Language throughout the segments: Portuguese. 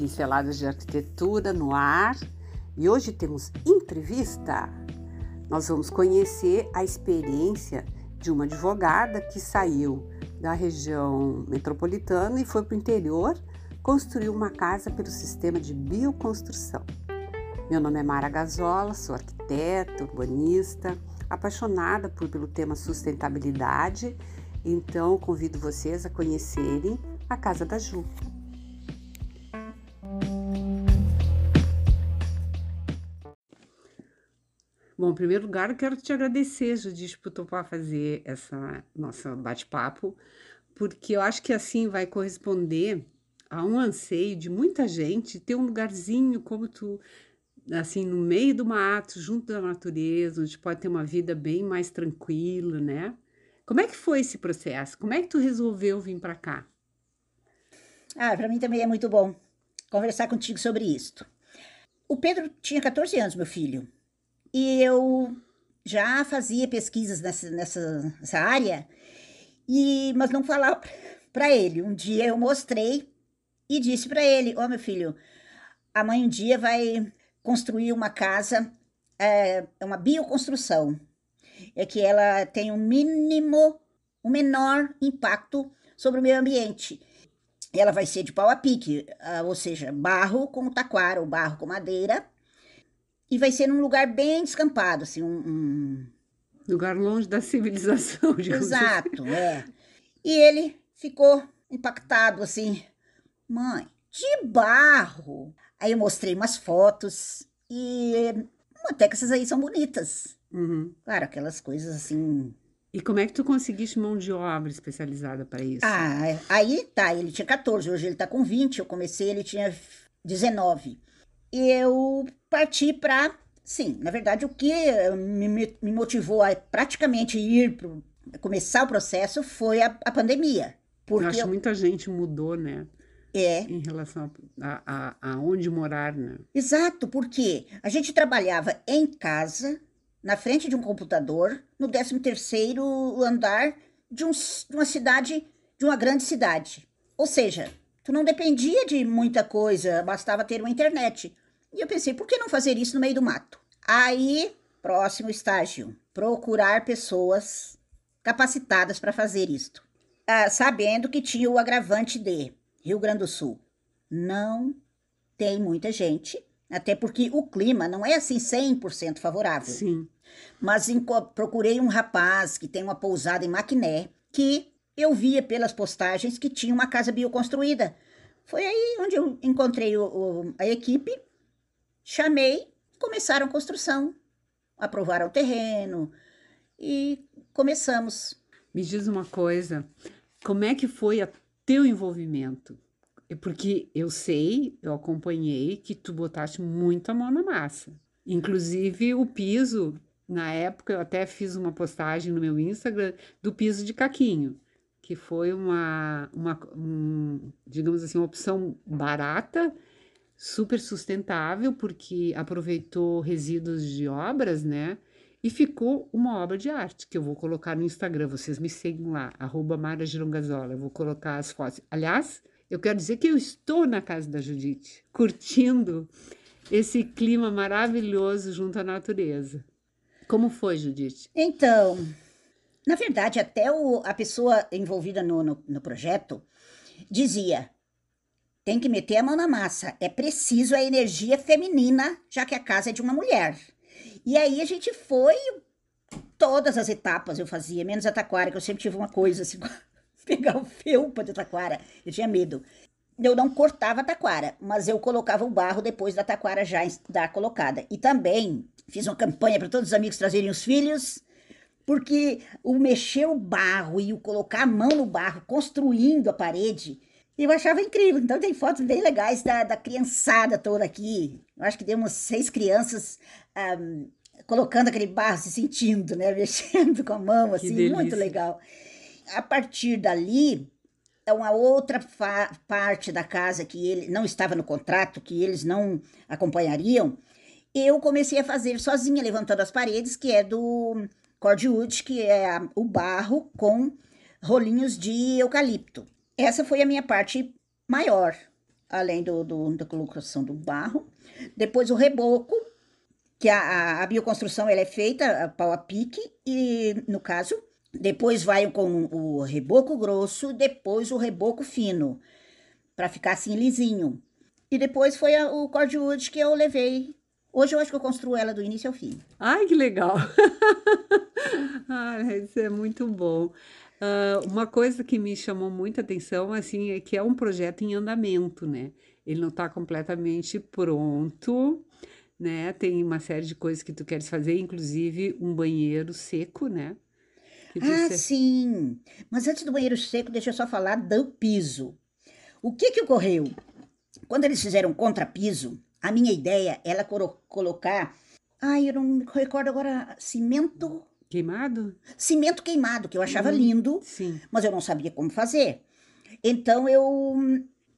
Pinceladas de Arquitetura no ar e hoje temos entrevista. Nós vamos conhecer a experiência de uma advogada que saiu da região metropolitana e foi para o interior construir uma casa pelo sistema de bioconstrução. Meu nome é Mara Gazola, sou arquiteta, urbanista, apaixonada por, pelo tema sustentabilidade, então convido vocês a conhecerem a Casa da Ju. Bom, em primeiro lugar, eu quero te agradecer, Judite, por topar fazer essa nossa bate-papo, porque eu acho que assim vai corresponder a um anseio de muita gente ter um lugarzinho como tu, assim, no meio do mato, junto da natureza, onde pode ter uma vida bem mais tranquila, né? Como é que foi esse processo? Como é que tu resolveu vir para cá? Ah, para mim também é muito bom conversar contigo sobre isto. O Pedro tinha 14 anos, meu filho, e eu já fazia pesquisas nessa, nessa, nessa área, e mas não falava para ele. Um dia eu mostrei e disse para ele: Ó, oh, meu filho, a mãe um dia vai construir uma casa, é uma bioconstrução. É que ela tem um mínimo, um menor impacto sobre o meio ambiente. Ela vai ser de pau a pique, ah, ou seja, barro com taquara, ou barro com madeira, e vai ser num lugar bem descampado, assim, um, um... lugar longe da civilização, digamos assim. Exato, assim. é. E ele ficou impactado, assim, mãe, de barro. Aí eu mostrei umas fotos e até que essas aí são bonitas. Uhum. Claro, aquelas coisas assim. E como é que tu conseguiste mão de obra especializada para isso? Ah, aí tá, ele tinha 14, hoje ele tá com 20, eu comecei, ele tinha 19 e eu parti para. Sim, na verdade, o que me, me motivou a praticamente ir para começar o processo foi a, a pandemia. Porque eu acho que muita gente mudou, né? É. Em relação a, a, a onde morar, né? Exato, porque a gente trabalhava em casa, na frente de um computador, no 13 terceiro andar de, um, de uma cidade, de uma grande cidade. Ou seja, tu não dependia de muita coisa, bastava ter uma internet. E eu pensei, por que não fazer isso no meio do mato? Aí, próximo estágio, procurar pessoas capacitadas para fazer isto. Ah, sabendo que tinha o agravante de Rio Grande do Sul. Não tem muita gente, até porque o clima não é assim 100% favorável. Sim. Mas procurei um rapaz que tem uma pousada em Maquiné, que eu via pelas postagens que tinha uma casa bioconstruída. Foi aí onde eu encontrei o, o, a equipe Chamei, começaram a construção, aprovaram o terreno e começamos. Me diz uma coisa, como é que foi o teu envolvimento? É porque eu sei, eu acompanhei que tu botaste muita mão na massa. Inclusive o piso, na época eu até fiz uma postagem no meu Instagram do piso de caquinho, que foi uma, uma um, digamos assim, uma opção barata super sustentável, porque aproveitou resíduos de obras, né? E ficou uma obra de arte que eu vou colocar no Instagram. Vocês me seguem lá, arroba Mara Girongazola. Eu vou colocar as fotos. Aliás, eu quero dizer que eu estou na casa da Judite, curtindo esse clima maravilhoso junto à natureza. Como foi, Judite? Então, na verdade, até o, a pessoa envolvida no, no, no projeto dizia: tem que meter a mão na massa. É preciso a energia feminina, já que a casa é de uma mulher. E aí a gente foi todas as etapas eu fazia, menos a taquara, que eu sempre tive uma coisa assim, pegar o felpa de taquara, eu tinha medo. Eu não cortava a taquara, mas eu colocava o barro depois da taquara já da colocada. E também fiz uma campanha para todos os amigos trazerem os filhos, porque o mexer o barro e o colocar a mão no barro, construindo a parede, e eu achava incrível. Então tem fotos bem legais da, da criançada toda aqui. Eu acho que deu umas seis crianças um, colocando aquele barro, se sentindo, né? Mexendo com a mão, assim, muito legal. A partir dali, é uma outra parte da casa que ele não estava no contrato, que eles não acompanhariam. Eu comecei a fazer sozinha, levantando as paredes, que é do cordwood, que é o barro com rolinhos de eucalipto. Essa foi a minha parte maior. além do, do, da colocação do barro. Depois o reboco, que a, a, bioconstrução ela é feita a pau a pique, e no caso, depois vai com o reboco grosso, depois o reboco fino, para ficar assim lisinho. E depois foi a, o cordwood que eu levei. Hoje eu acho que eu construo ela do início ao fim. Ai, que legal! ah, isso é muito bom. Uh, uma coisa que me chamou muita atenção, assim, é que é um projeto em andamento, né? Ele não está completamente pronto, né? Tem uma série de coisas que tu queres fazer, inclusive um banheiro seco, né? Ah, se... sim. Mas antes do banheiro seco, deixa eu só falar do piso. O que que ocorreu? Quando eles fizeram contrapiso, a minha ideia era colocar. Ai, eu não me recordo agora. Cimento. Queimado? Cimento queimado, que eu achava hum, lindo, sim. mas eu não sabia como fazer. Então eu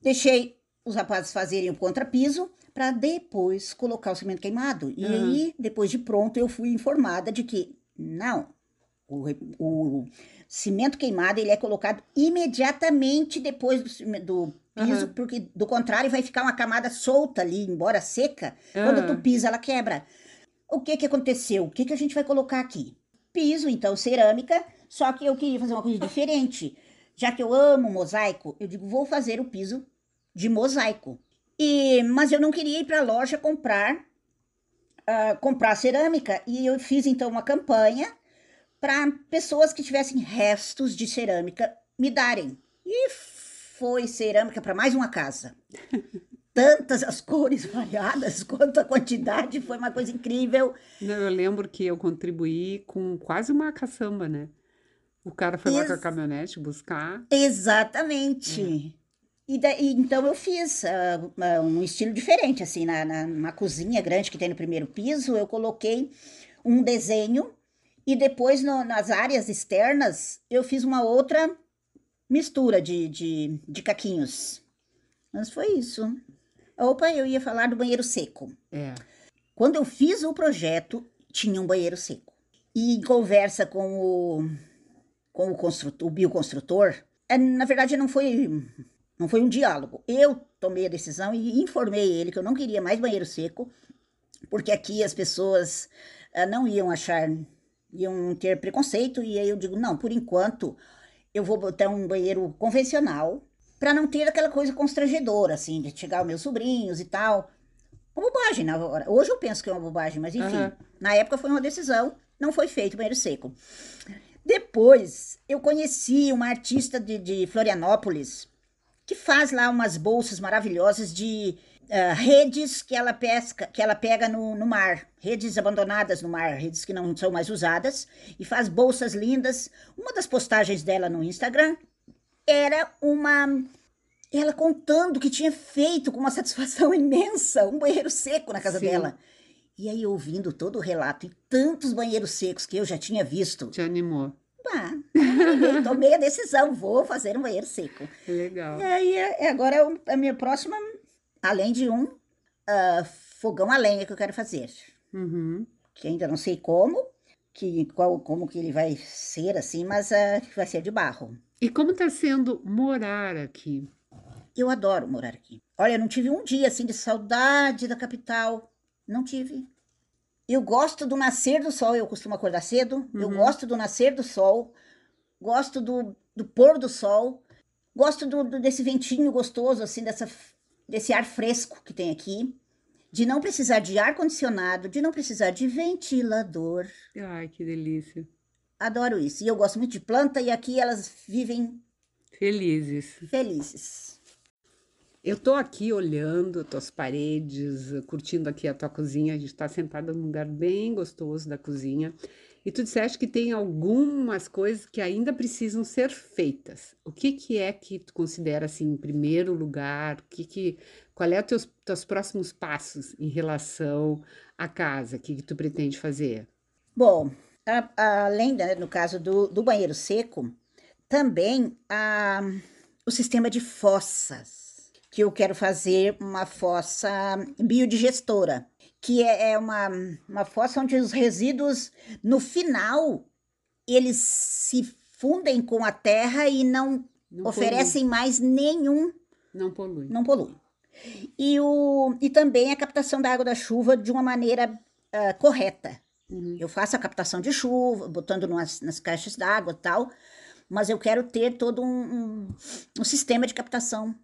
deixei os rapazes fazerem o contrapiso para depois colocar o cimento queimado. E uhum. aí, depois de pronto, eu fui informada de que não, o, o cimento queimado ele é colocado imediatamente depois do, do piso, uhum. porque do contrário vai ficar uma camada solta ali, embora seca. Uhum. Quando tu pisa, ela quebra. O que que aconteceu? O que que a gente vai colocar aqui? Piso, então, cerâmica, só que eu queria fazer uma coisa diferente. Já que eu amo mosaico, eu digo, vou fazer o piso de mosaico. E, mas eu não queria ir para a loja comprar uh, comprar cerâmica e eu fiz então uma campanha para pessoas que tivessem restos de cerâmica me darem. E foi cerâmica para mais uma casa. Tantas as cores variadas quanto a quantidade, foi uma coisa incrível. Eu lembro que eu contribuí com quase uma caçamba, né? O cara foi Ex lá com a caminhonete buscar. Exatamente. É. E, daí, então eu fiz uh, um estilo diferente, assim, na, na, na cozinha grande que tem no primeiro piso, eu coloquei um desenho e depois no, nas áreas externas eu fiz uma outra mistura de, de, de caquinhos. Mas foi isso. Opa, eu ia falar do banheiro seco. É. Quando eu fiz o projeto, tinha um banheiro seco. E em conversa com o, com o, construtor, o bioconstrutor, é, na verdade não foi não foi um diálogo. Eu tomei a decisão e informei ele que eu não queria mais banheiro seco, porque aqui as pessoas uh, não iam achar, iam ter preconceito, e aí eu digo: não, por enquanto eu vou botar um banheiro convencional, para não ter aquela coisa constrangedora, assim, de chegar os meus sobrinhos e tal. Uma bobagem na hora. Hoje eu penso que é uma bobagem, mas enfim, uhum. na época foi uma decisão, não foi feito banheiro seco. Depois, eu conheci uma artista de, de Florianópolis, que faz lá umas bolsas maravilhosas de uh, redes que ela pesca, que ela pega no, no mar, redes abandonadas no mar, redes que não são mais usadas, e faz bolsas lindas. Uma das postagens dela no Instagram era uma ela contando que tinha feito com uma satisfação imensa um banheiro seco na casa Sim. dela. E aí, ouvindo todo o relato e tantos banheiros secos que eu já tinha visto. Te animou. Bah, tomei a decisão, vou fazer um banheiro seco. Legal. E aí, é, agora é a minha próxima, além de um uh, fogão a lenha que eu quero fazer. Uhum. Que ainda não sei como, que, qual, como que ele vai ser assim, mas uh, vai ser de barro. E como está sendo morar aqui? Eu adoro morar aqui. Olha, eu não tive um dia assim de saudade da capital. Não tive. Eu gosto do nascer do sol, eu costumo acordar cedo. Uhum. Eu gosto do nascer do sol, gosto do, do pôr do sol, gosto do, do, desse ventinho gostoso, assim, dessa, desse ar fresco que tem aqui. De não precisar de ar-condicionado, de não precisar de ventilador. Ai, que delícia. Adoro isso. E eu gosto muito de planta e aqui elas vivem felizes. Felizes. Eu tô aqui olhando as tuas paredes, curtindo aqui a tua cozinha. A gente está sentada num lugar bem gostoso da cozinha. E tu disseste que tem algumas coisas que ainda precisam ser feitas. O que que é que tu considera assim em primeiro lugar? O que que qual é os teus, teus próximos passos em relação à casa? O que que tu pretende fazer? Bom, a, a, além, né, no caso do, do banheiro seco, também a, o sistema de fossas que eu quero fazer uma fossa biodigestora, que é, é uma, uma fossa onde os resíduos, no final, eles se fundem com a terra e não, não oferecem polui. mais nenhum. Não polui. Não polui. E, o, e também a captação da água da chuva de uma maneira uh, correta. Uhum. Eu faço a captação de chuva, botando nas, nas caixas d'água e tal, mas eu quero ter todo um, um, um, sistema de captação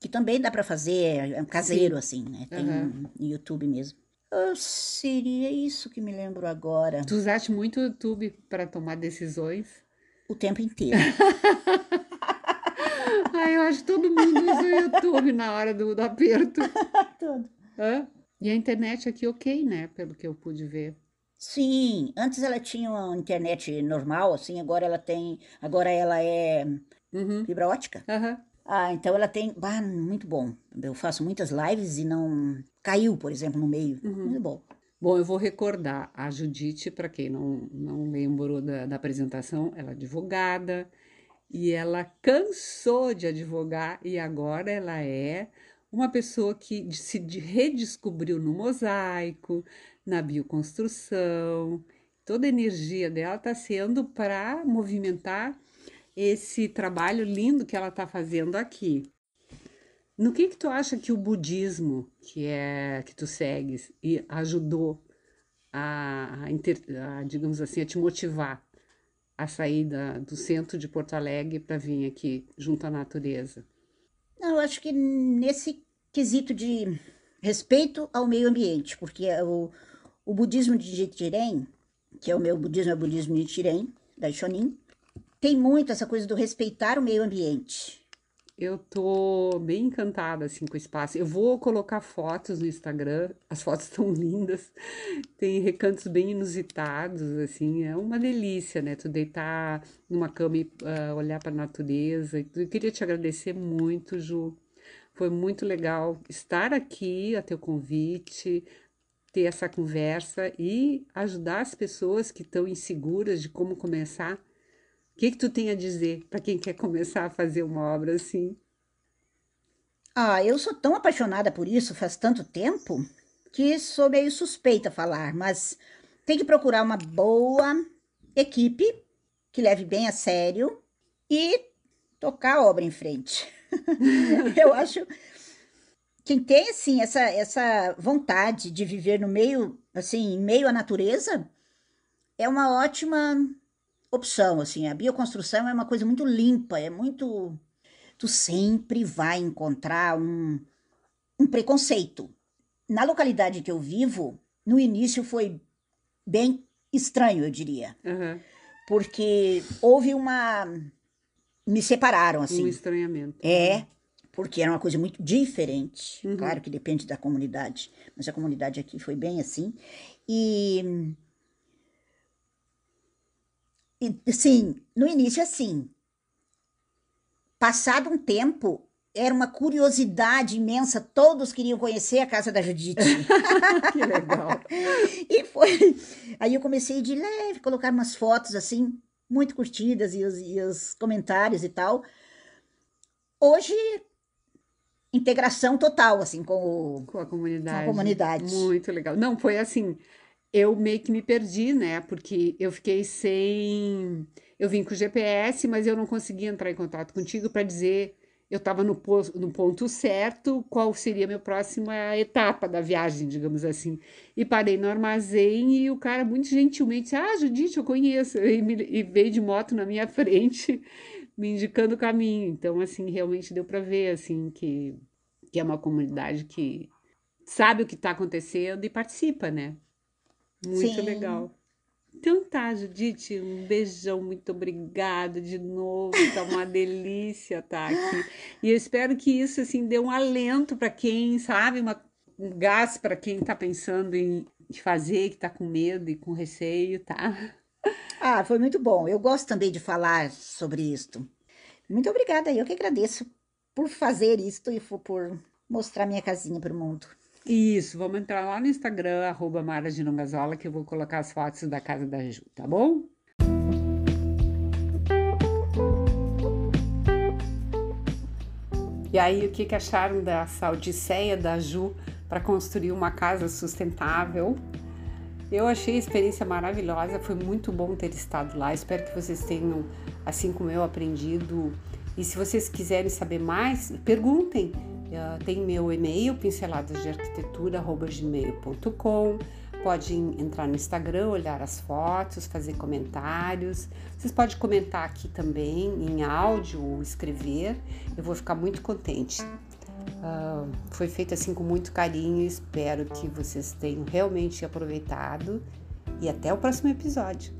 que também dá para fazer, é um caseiro Sim. assim, né? Tem uhum. no YouTube mesmo. Uh, seria isso que me lembro agora. Tu usaste muito o YouTube para tomar decisões? O tempo inteiro. Ai, eu acho que todo mundo usa o YouTube na hora do, do aperto. Todo. Hã? E a internet aqui ok, né? Pelo que eu pude ver. Sim, antes ela tinha uma internet normal, assim, agora ela tem. Agora ela é uhum. fibra ótica. Uhum. Ah, então ela tem. Ah, muito bom. Eu faço muitas lives e não. Caiu, por exemplo, no meio. Uhum. Muito bom. Bom, eu vou recordar a Judite, para quem não, não lembrou da, da apresentação, ela é advogada e ela cansou de advogar e agora ela é uma pessoa que se redescobriu no mosaico, na bioconstrução. Toda a energia dela está sendo para movimentar esse trabalho lindo que ela está fazendo aqui. No que que tu acha que o budismo, que é que tu segues, e ajudou a, a, a digamos assim, a te motivar a sair da, do centro de Porto Alegre para vir aqui junto à natureza? Eu acho que nesse quesito de respeito ao meio ambiente, porque o, o budismo de Nichiren, que é o meu budismo, é o budismo de Nichiren, da Shonin, tem muito essa coisa do respeitar o meio ambiente. Eu tô bem encantada assim com o espaço. Eu vou colocar fotos no Instagram. As fotos estão lindas. Tem recantos bem inusitados, assim, é uma delícia, né? Tu deitar numa cama e uh, olhar para a natureza. Eu queria te agradecer muito, Ju. Foi muito legal estar aqui a teu convite, ter essa conversa e ajudar as pessoas que estão inseguras de como começar que, que tu tem a dizer para quem quer começar a fazer uma obra assim? Ah, eu sou tão apaixonada por isso faz tanto tempo que sou meio suspeita a falar, mas tem que procurar uma boa equipe que leve bem a sério e tocar a obra em frente. eu acho quem tem assim essa essa vontade de viver no meio assim, em meio à natureza, é uma ótima opção, assim, a bioconstrução é uma coisa muito limpa, é muito... Tu sempre vai encontrar um, um preconceito. Na localidade que eu vivo, no início foi bem estranho, eu diria. Uhum. Porque houve uma... Me separaram, assim. Um estranhamento. É, porque era uma coisa muito diferente. Uhum. Claro que depende da comunidade, mas a comunidade aqui foi bem assim. E e, sim, no início, assim. Passado um tempo, era uma curiosidade imensa, todos queriam conhecer a casa da Judite. que legal. e foi. Aí eu comecei de leve, colocar umas fotos assim, muito curtidas, e os, e os comentários e tal. Hoje, integração total, assim, com, o, com a comunidade. Com a comunidade. Muito legal. Não, foi assim eu meio que me perdi, né? Porque eu fiquei sem. Eu vim com o GPS, mas eu não conseguia entrar em contato contigo para dizer eu estava no, no, ponto certo, qual seria a minha próxima etapa da viagem, digamos assim. E parei no armazém e o cara muito gentilmente disse, ah, Judite, eu conheço, e, me, e veio de moto na minha frente, me indicando o caminho. Então, assim, realmente deu para ver, assim, que, que é uma comunidade que sabe o que está acontecendo e participa, né? Muito Sim. legal. Então tá, Judite, um beijão, muito obrigada de novo, tá uma delícia estar tá aqui. E eu espero que isso assim dê um alento para quem, sabe, uma, um gás para quem está pensando em fazer, que está com medo e com receio, tá? Ah, foi muito bom. Eu gosto também de falar sobre isto. Muito obrigada, eu que agradeço por fazer isto e por mostrar minha casinha para o mundo. Isso, vamos entrar lá no Instagram, arroba Mara de que eu vou colocar as fotos da casa da Ju, tá bom? E aí, o que, que acharam dessa odisseia da Ju para construir uma casa sustentável? Eu achei a experiência maravilhosa, foi muito bom ter estado lá. Espero que vocês tenham, assim como eu, aprendido. E se vocês quiserem saber mais, perguntem Uh, tem meu e-mail, pinceladasdearquitetura.gmail.com Pode entrar no Instagram, olhar as fotos, fazer comentários. Vocês podem comentar aqui também em áudio ou escrever. Eu vou ficar muito contente. Uh, foi feito assim com muito carinho. Espero que vocês tenham realmente aproveitado. E até o próximo episódio.